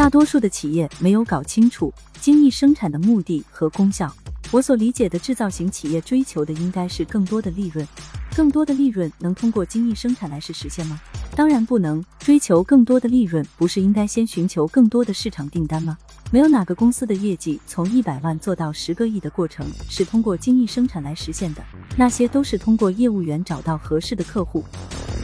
大多数的企业没有搞清楚精益生产的目的和功效。我所理解的制造型企业追求的应该是更多的利润，更多的利润能通过精益生产来实实现吗？当然不能。追求更多的利润，不是应该先寻求更多的市场订单吗？没有哪个公司的业绩从一百万做到十个亿的过程是通过精益生产来实现的，那些都是通过业务员找到合适的客户，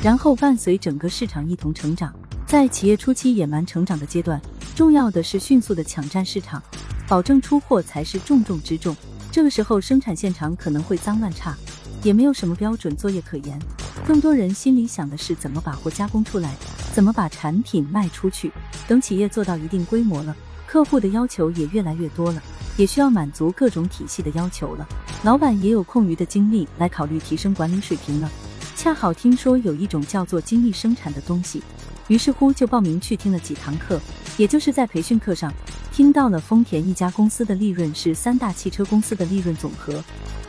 然后伴随整个市场一同成长。在企业初期野蛮成长的阶段，重要的是迅速的抢占市场，保证出货才是重中之重。这个时候生产现场可能会脏乱差，也没有什么标准作业可言。更多人心里想的是怎么把货加工出来，怎么把产品卖出去。等企业做到一定规模了，客户的要求也越来越多了，也需要满足各种体系的要求了。老板也有空余的精力来考虑提升管理水平了。恰好听说有一种叫做精益生产的东西。于是乎就报名去听了几堂课，也就是在培训课上听到了丰田一家公司的利润是三大汽车公司的利润总和，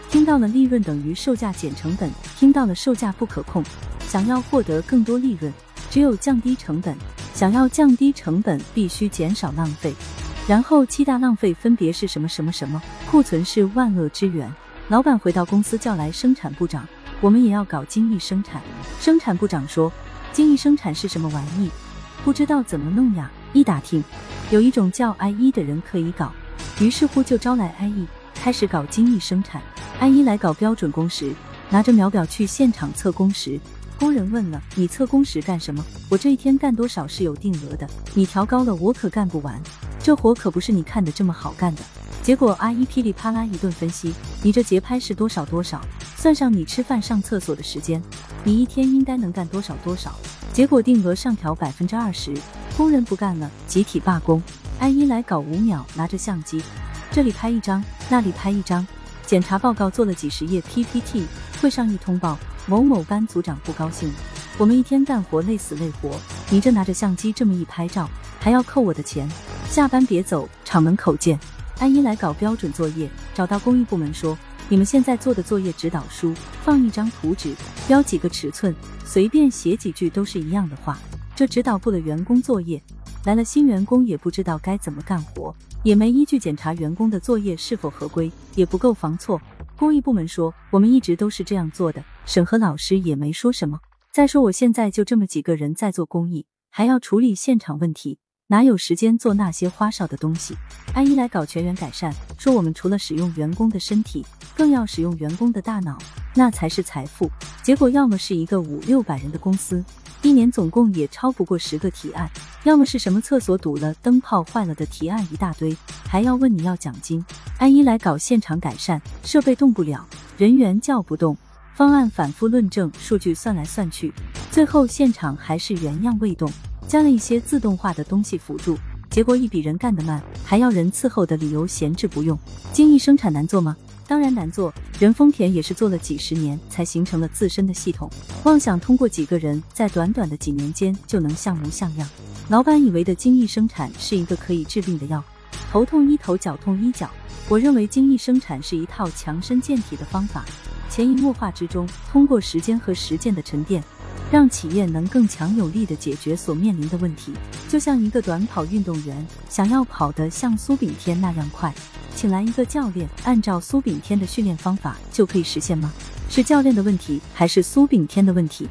听到了利润等于售价减成本，听到了售价不可控，想要获得更多利润，只有降低成本，想要降低成本必须减少浪费，然后七大浪费分别是什么什么什么？库存是万恶之源。老板回到公司叫来生产部长，我们也要搞精益生产。生产部长说。精益生产是什么玩意？不知道怎么弄呀！一打听，有一种叫 IE 的人可以搞，于是乎就招来 IE，开始搞精益生产。IE 来搞标准工时，拿着秒表去现场测工时。工人问了：“你测工时干什么？我这一天干多少是有定额的，你调高了我可干不完，这活可不是你看的这么好干的。”结果 IE 噼里啪啦一顿分析：“你这节拍是多少多少？算上你吃饭上厕所的时间。”你一天应该能干多少多少？结果定额上调百分之二十，工人不干了，集体罢工。安一来搞五秒，拿着相机，这里拍一张，那里拍一张，检查报告做了几十页 PPT。会上一通报，某某班组长不高兴，我们一天干活累死累活，你这拿着相机这么一拍照，还要扣我的钱。下班别走，厂门口见。安一来搞标准作业，找到工艺部门说。你们现在做的作业指导书，放一张图纸，标几个尺寸，随便写几句都是一样的话。这指导部的员工作业来了，新员工也不知道该怎么干活，也没依据检查员工的作业是否合规，也不够防错。工艺部门说，我们一直都是这样做的，审核老师也没说什么。再说我现在就这么几个人在做工艺，还要处理现场问题。哪有时间做那些花哨的东西？安一来搞全员改善，说我们除了使用员工的身体，更要使用员工的大脑，那才是财富。结果要么是一个五六百人的公司，一年总共也超不过十个提案；要么是什么厕所堵了、灯泡坏了的提案一大堆，还要问你要奖金。安一来搞现场改善，设备动不了，人员叫不动，方案反复论证，数据算来算去，最后现场还是原样未动。加了一些自动化的东西辅助，结果一比人干得慢，还要人伺候的理由闲置不用。精益生产难做吗？当然难做。人丰田也是做了几十年才形成了自身的系统，妄想通过几个人在短短的几年间就能像模像样。老板以为的精益生产是一个可以治病的药，头痛医头，脚痛医脚。我认为精益生产是一套强身健体的方法，潜移默化之中，通过时间和实践的沉淀。让企业能更强有力的解决所面临的问题，就像一个短跑运动员想要跑得像苏炳添那样快，请来一个教练，按照苏炳添的训练方法就可以实现吗？是教练的问题，还是苏炳添的问题？